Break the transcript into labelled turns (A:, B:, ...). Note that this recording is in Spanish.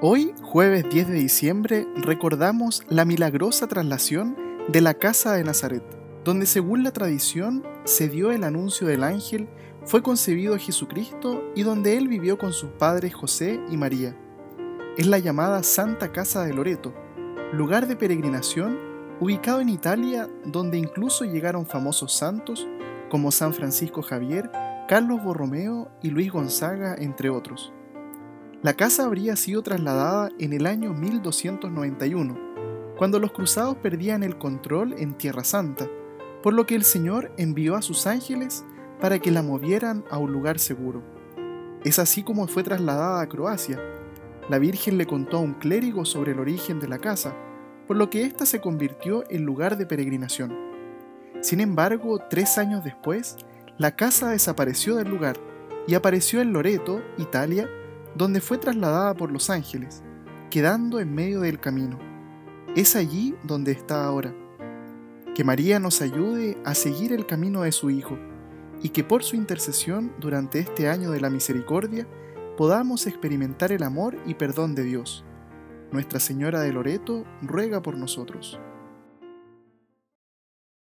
A: Hoy, jueves 10 de diciembre, recordamos la milagrosa traslación de la casa de Nazaret, donde según la tradición se dio el anuncio del ángel, fue concebido Jesucristo y donde él vivió con sus padres José y María. Es la llamada Santa Casa de Loreto, lugar de peregrinación ubicado en Italia donde incluso llegaron famosos santos como San Francisco Javier, Carlos Borromeo y Luis Gonzaga, entre otros. La casa habría sido trasladada en el año 1291, cuando los cruzados perdían el control en Tierra Santa, por lo que el Señor envió a sus ángeles para que la movieran a un lugar seguro. Es así como fue trasladada a Croacia. La Virgen le contó a un clérigo sobre el origen de la casa, por lo que ésta se convirtió en lugar de peregrinación. Sin embargo, tres años después, la casa desapareció del lugar y apareció en Loreto, Italia, donde fue trasladada por los ángeles, quedando en medio del camino. Es allí donde está ahora. Que María nos ayude a seguir el camino de su Hijo y que por su intercesión durante este año de la misericordia podamos experimentar el amor y perdón de Dios. Nuestra Señora de Loreto ruega por nosotros.